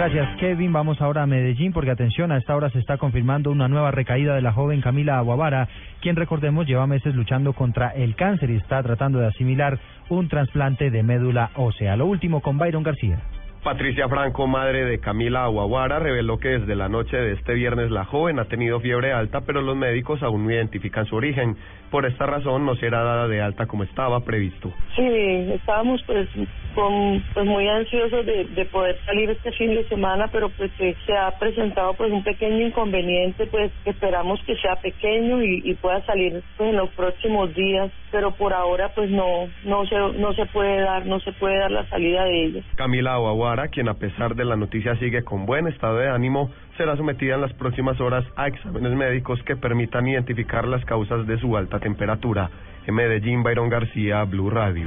Gracias, Kevin. Vamos ahora a Medellín porque, atención, a esta hora se está confirmando una nueva recaída de la joven Camila Aguavara, quien, recordemos, lleva meses luchando contra el cáncer y está tratando de asimilar un trasplante de médula ósea. Lo último con Byron García. Patricia Franco, madre de Camila Aguaguara, reveló que desde la noche de este viernes la joven ha tenido fiebre alta, pero los médicos aún no identifican su origen. Por esta razón no será dada de alta como estaba previsto. Sí, estábamos pues, con, pues muy ansiosos de, de poder salir este fin de semana, pero pues eh, se ha presentado pues un pequeño inconveniente, pues esperamos que sea pequeño y, pueda salir pues, en los próximos días, pero por ahora pues no no se no se puede dar no se puede dar la salida de ella. Camila Aguaguara, quien a pesar de la noticia sigue con buen estado de ánimo, será sometida en las próximas horas a exámenes médicos que permitan identificar las causas de su alta temperatura. En Medellín, Byron García, Blue Radio.